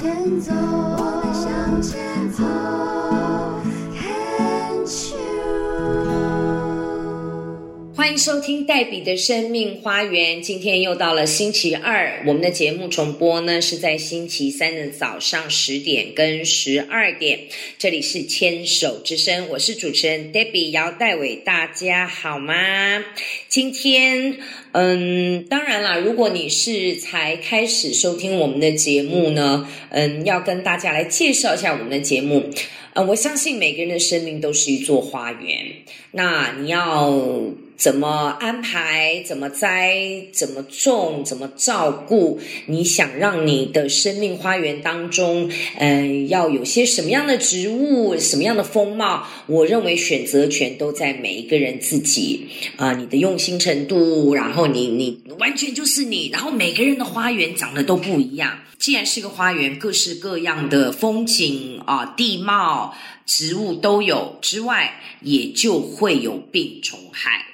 前走，欢迎收听黛比的生命花园。今天又到了星期二，我们的节目重播呢是在星期三的早上十点跟十二点。这里是牵手之声，我是主持人 Debbie 姚黛伟，大家好吗？今天，嗯，当然啦，如果你是才开始收听我们的节目呢，嗯，要跟大家来介绍一下我们的节目。呃，我相信每个人的生命都是一座花园，那你要怎么安排、怎么栽、怎么种、怎么照顾？你想让你的生命花园当中，嗯、要有些什么样的植物、什么样的风貌？我认为选择权都在每一个人自己啊、你的用心程度，然后你你完全就是你，然后每个人的花园长得都不一样。既然是个花园，各式各样的风景啊、地貌、植物都有之外，也就会有病虫害。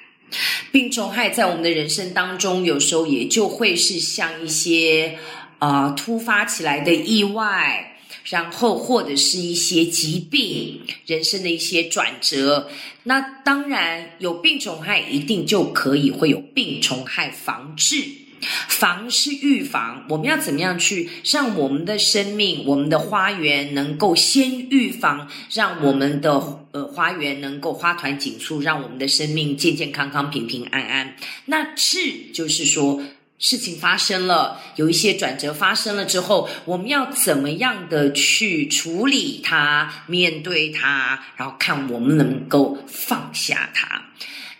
病虫害在我们的人生当中，有时候也就会是像一些啊突发起来的意外，然后或者是一些疾病，人生的一些转折。那当然有病虫害，一定就可以会有病虫害防治。防是预防，我们要怎么样去让我们的生命、我们的花园能够先预防，让我们的呃花园能够花团锦簇，让我们的生命健健康康、平平安安。那治就是说。事情发生了，有一些转折发生了之后，我们要怎么样的去处理它、面对它，然后看我们能够放下它。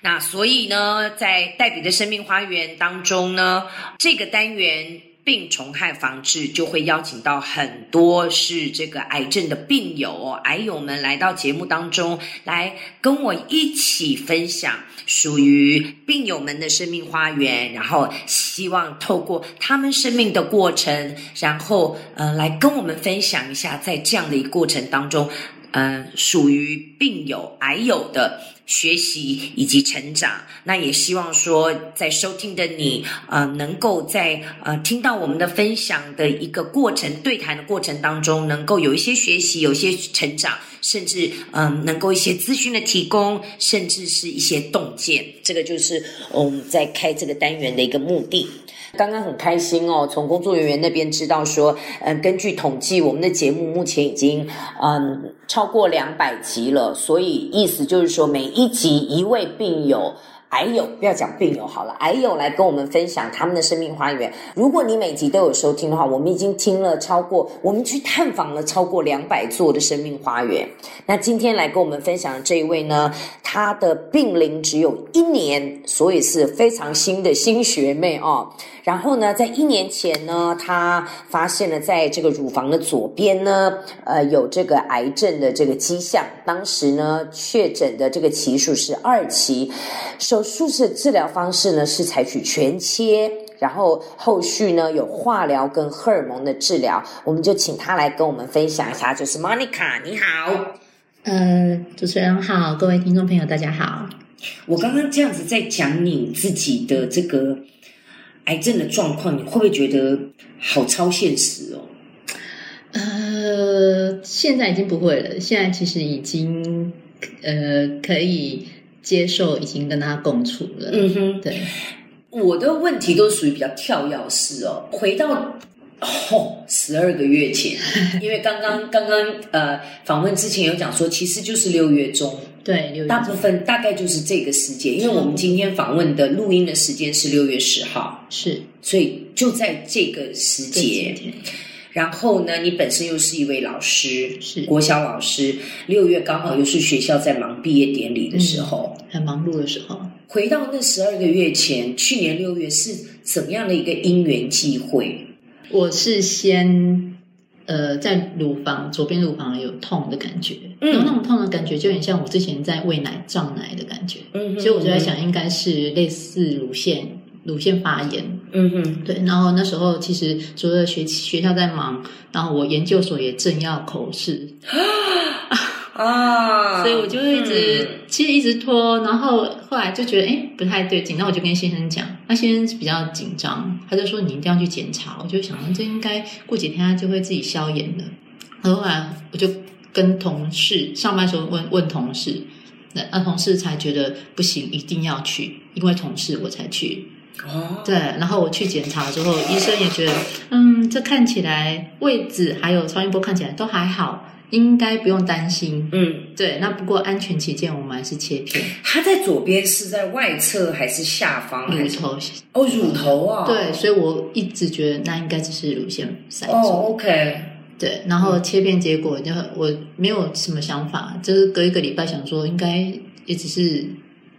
那所以呢，在黛比的生命花园当中呢，这个单元病虫害防治就会邀请到很多是这个癌症的病友、哦、癌友们来到节目当中，来跟我一起分享属于病友们的生命花园，然后希望透过他们生命的过程，然后呃来跟我们分享一下，在这样的一个过程当中。呃，属于病友、癌友的学习以及成长。那也希望说，在收听的你，呃，能够在呃听到我们的分享的一个过程、对谈的过程当中，能够有一些学习，有一些成长，甚至嗯、能够一些资讯的提供，甚至是一些洞见。这个就是我们在开这个单元的一个目的。刚刚很开心哦，从工作人员那边知道说，嗯，根据统计，我们的节目目前已经嗯超过两百集了，所以意思就是说，每一集一位病友。癌友不要讲病友好了，癌友来跟我们分享他们的生命花园。如果你每集都有收听的话，我们已经听了超过，我们去探访了超过两百座的生命花园。那今天来跟我们分享的这一位呢，她的病龄只有一年，所以是非常新的新学妹哦。然后呢，在一年前呢，她发现了在这个乳房的左边呢，呃，有这个癌症的这个迹象。当时呢，确诊的这个期数是二期，手术式治疗方式呢是采取全切。然后后续呢有化疗跟荷尔蒙的治疗，我们就请他来跟我们分享一下。就是 Monica，你好。呃，主持人好，各位听众朋友，大家好。我刚刚这样子在讲你自己的这个癌症的状况，你会不会觉得好超现实哦？呃，现在已经不会了，现在其实已经呃可以接受，已经跟他共处了。嗯哼，对，我的问题都属于比较跳跃式哦。回到哦十二个月前，因为刚刚刚刚呃访问之前有讲说，其实就是六月中，对，六月大部分大概就是这个时间，因为我们今天访问的录音的时间是六月十号，是所以就在这个时这几节。天然后呢，你本身又是一位老师，是。国小老师，六月刚好又是学校在忙毕业典礼的时候。很忙碌的时候，回到那十二个月前，去年六月是怎么样的一个因缘际会？我是先呃在乳房左边乳房有痛的感觉，嗯。然后那种痛的感觉就很像我之前在喂奶胀奶的感觉，嗯哼所以我就在，想应该是类似乳腺乳腺发炎，嗯哼，对，然后那时候其实除了学学校在忙，然后我研究所也正要口试，啊，所以我就一直、嗯。其实一直拖，然后后来就觉得哎不太对劲，那我就跟先生讲，那先生比较紧张，他就说你一定要去检查，我就想这应该过几天他就会自己消炎的，然后后来我就跟同事上班时候问问同事，那那同事才觉得不行，一定要去，因为同事我才去，哦，对，然后我去检查之后，医生也觉得，嗯，这看起来位置还有超音波看起来都还好，应该不用担心。嗯，对，那不过安全起见，我们还是切片它在左边是在外侧还是下方？还是乳头。哦，乳头啊，对，所以我一直觉得那应该只是乳腺塞住。哦，OK，对，然后切片结果就我没有什么想法，就是隔一个礼拜想说应该也只是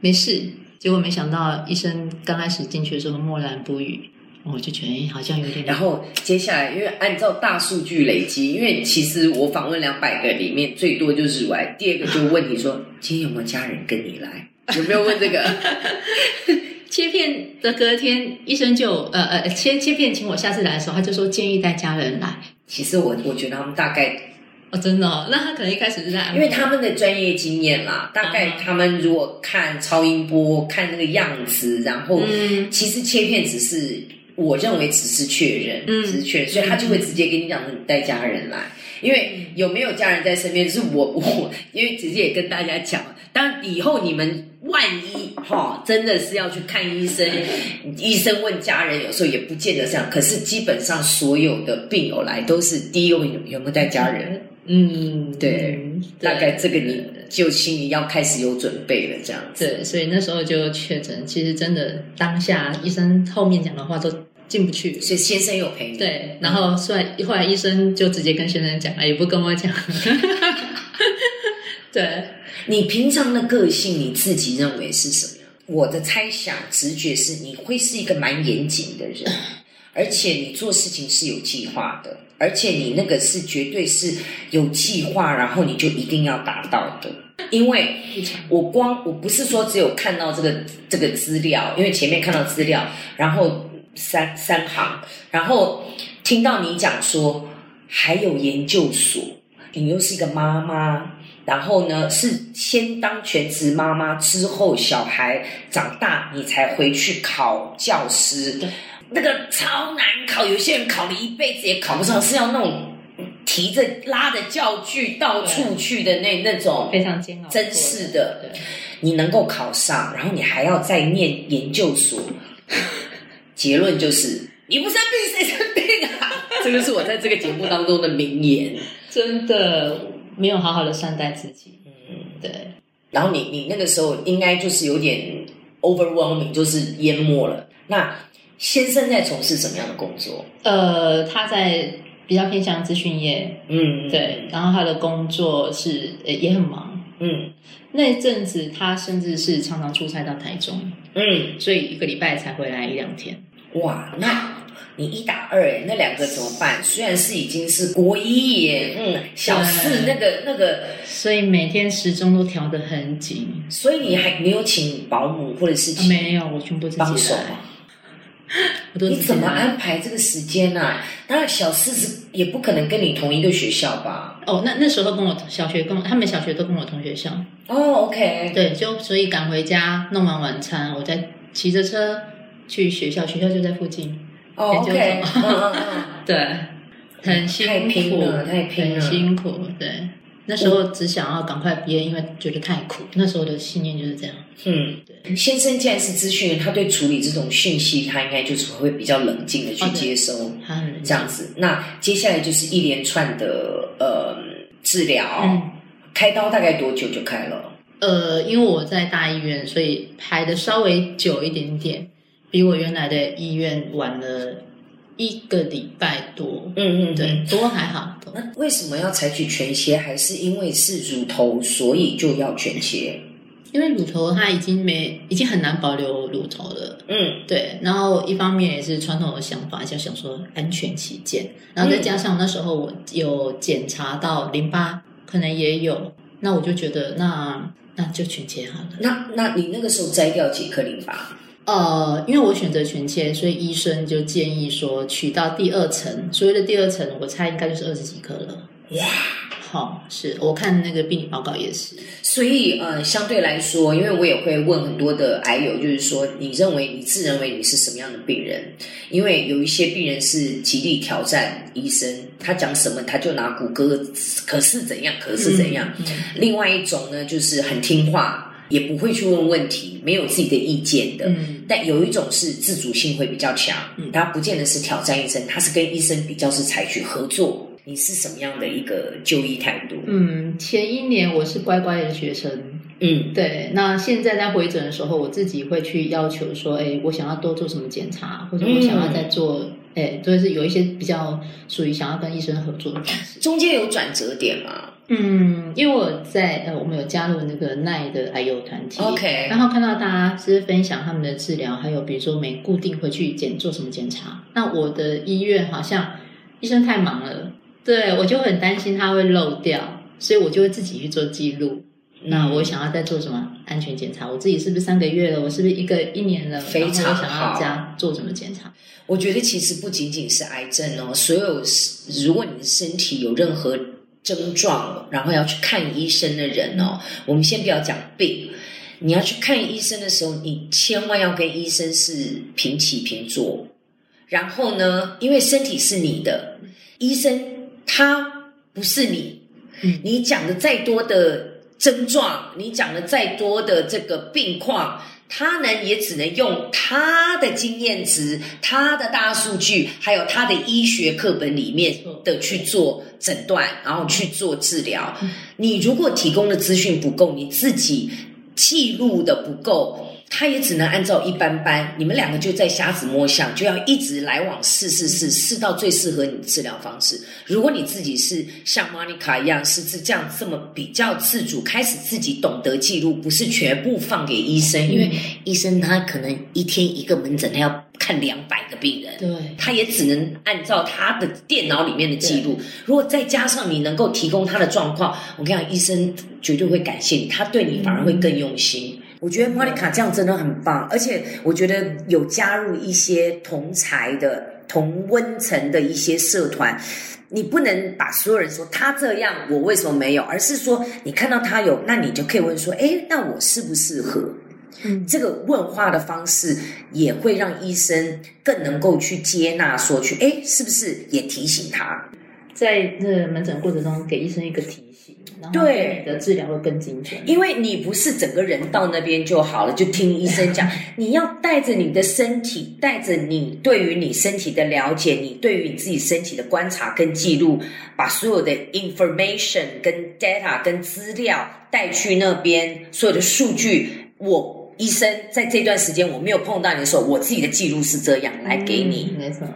没事，结果没想到医生刚开始进去的时候默然不语，我就觉得哎好像有点然后接下来，因为按照大数据累积，因为其实我访问两百个里面最多就是乳癌，第二个就问你说今天有没有家人跟你来？有没有问这个？切片的隔天，医生就呃呃切切片，请我下次来的时候，他就说建议带家人来。其实我我觉得他们大概，哦，真的、哦？那他可能一开始是在因为他们的专业经验啦，大概嗯他们如果看超音波看那个样子，然后嗯其实切片只是我认为只是确认，嗯只是确认，所以他就会直接跟你讲说你带家人来。因为有没有家人在身边，是我我，因为直接也跟大家讲，当然以后你们万一哈、真的是要去看医生，医生问家人，有时候也不见得这样。可是基本上所有的病友来都是第一个问有有没有带家人，嗯，对嗯大概这个你就心里要开始有准备了，这样子。对，所以那时候就确诊。其实真的当下医生后面讲的话都进不去。所以先生有陪你，对，然后虽然后来医生就直接跟先生讲了，也不跟我讲。对，你平常的个性你自己认为是什么？我的猜想直觉是你会是一个蛮严谨的人，而且你做事情是有计划的，而且你那个是绝对是有计划，然后你就一定要达到的。因为我光我不是说只有看到这个这个资料，因为前面看到资料，然后三三行，然后听到你讲说还有研究所，你又是一个妈妈，然后呢是先当全职妈妈，之后小孩长大你才回去考教师，那个超难考，有些人考了一辈子也考不上，是要那种提着拉着教具到处去的那那种。非常煎熬。真是的，你能够考上，然后你还要再念研究所，结论就是你不生病谁生病啊？这个是我在这个节目当中的名言。真的没有好好的善待自己。嗯，对，然后你你那个时候应该就是有点 overwhelming，就是淹没了。那先生在从事什么样的工作？呃，他在比较偏向资讯业，嗯，对，然后他的工作是呃也很忙。嗯那阵子他甚至是常常出差到台中，嗯，所以一个礼拜才回来一两天。哇，那你一打二哎，那两个怎么办？虽然是已经是国一耶，嗯，小四那个那个，所以每天时钟都调得很紧。所以你还没有请保姆或者是请没有，我全部自己来你怎么安排这个时间呢、啊？当然，小四是也不可能跟你同一个学校吧？哦，那那时候跟我小学跟我他们小学都跟我同学校，哦，OK，对，就所以赶回家弄完晚餐，我再骑着车去学校，学校就在附近。哦研究，OK，嗯嗯嗯。对，很辛苦，太拼了太拼了很辛苦。对，那时候只想要赶快毕业，因为觉得太苦。那时候的信念就是这样。嗯，先生既然是资讯员，他对处理这种讯息，他应该就是会比较冷静的去接收，他很这样子。那接下来就是一连串的呃治疗，嗯，开刀大概多久就开了？呃，因为我在大医院，所以排的稍微久一点点，比我原来的医院晚了一个礼拜多。嗯嗯，对，不过还好。都那为什么要采取全切？还是因为是乳头，所以就要全切？因为乳头它已经没，已经很难保留乳头了。嗯对，然后一方面也是传统的想法，就想说安全起见，然后再加上那时候我有检查到淋巴可能也有，那我就觉得那那就全切好了。那那你那个时候摘掉几颗淋巴？呃，因为我选择全切，所以医生就建议说取到第二层，所谓的第二层，我猜应该就是二十几颗了。哇，好、是我看那个病理报告也是，所以呃，相对来说，因为我也会问很多的癌友，就是说，你认为你自认为你是什么样的病人？因为有一些病人是极力挑战医生，他讲什么他就拿谷歌，可是怎样，可是怎样。嗯另外一种呢，就是很听话，也不会去问问题，没有自己的意见的。嗯但有一种是自主性会比较强，嗯他不见得是挑战医生，他是跟医生比较是采取合作。你是什么样的一个就医态度？嗯，前一年我是乖乖的学生，嗯对，那现在在回诊的时候，我自己会去要求说，哎，我想要多做什么检查，或者我想要再做，哎、就是有一些比较属于想要跟医生合作的方式。中间有转折点吗嗯，因为我在呃，我们有加入那个奈的癌友团体？OK，然后看到大家是分享他们的治疗，还有比如说每固定回去检做什么检查。那我的医院好像医生太忙了，对我就很担心他会漏掉，所以我就会自己去做记录。那我想要再做什么安全检查？我自己是不是三个月了？我是不是一个一年了？非常想好要加做什么检查？我觉得其实不仅仅是癌症哦，所有如果你的身体有任何症状，然后要去看医生的人哦，我们先不要讲病，你要去看医生的时候，你千万要跟医生是平起平坐。然后呢，因为身体是你的，医生他不是你，嗯。你讲的再多的症状，你讲的再多的这个病况，他呢也只能用他的经验值、他的大数据，还有他的医学课本里面的去做诊断，然后去做治疗。你如果提供的资讯不够，你自己记录的不够。他也只能按照一般般，你们两个就在瞎子摸象，就要一直来往试试试，试到最适合你的治疗方式。如果你自己是像 Monica 一样，是这这样这么比较自主，开始自己懂得记录，不是全部放给医生，因为医生他可能一天一个门诊，他要看两百个病人，对，他也只能按照他的电脑里面的记录。如果再加上你能够提供他的状况，我跟你讲，医生绝对会感谢你，他对你反而会更用心。我觉得 Monica 这样真的很棒，而且我觉得有加入一些同才的、同温层的一些社团。你不能把所有人说他这样，我为什么没有？而是说你看到他有，那你就可以问说：哎，那我适不适合？嗯这个问话的方式也会让医生更能够去接纳，说去，哎，是不是也提醒他？在这门诊过程中给医生一个提醒，然后对。对你的治疗会更精准。因为你不是整个人到那边就好了，就听医生讲，你要带着你的身体，带着你对于你身体的了解，你对于你自己身体的观察跟记录，把所有的 information 跟 data 跟资料带去那边，所有的数据，我医生在这段时间我没有碰到你的时候，我自己的记录是这样来给你，嗯没错，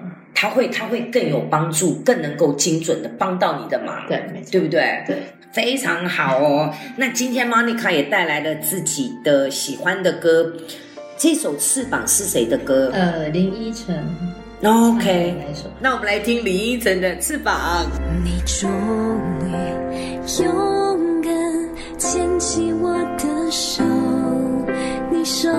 他会他会更有帮助，更能够精准的帮到你的忙，对，对不对？对。非常好哦。那今天 Monica 也带来了自己的喜欢的歌，这首《翅膀》是谁的歌、呃，林依晨 o k 那我们来听林依晨的《翅膀》。你终于勇敢牵起我的手，你说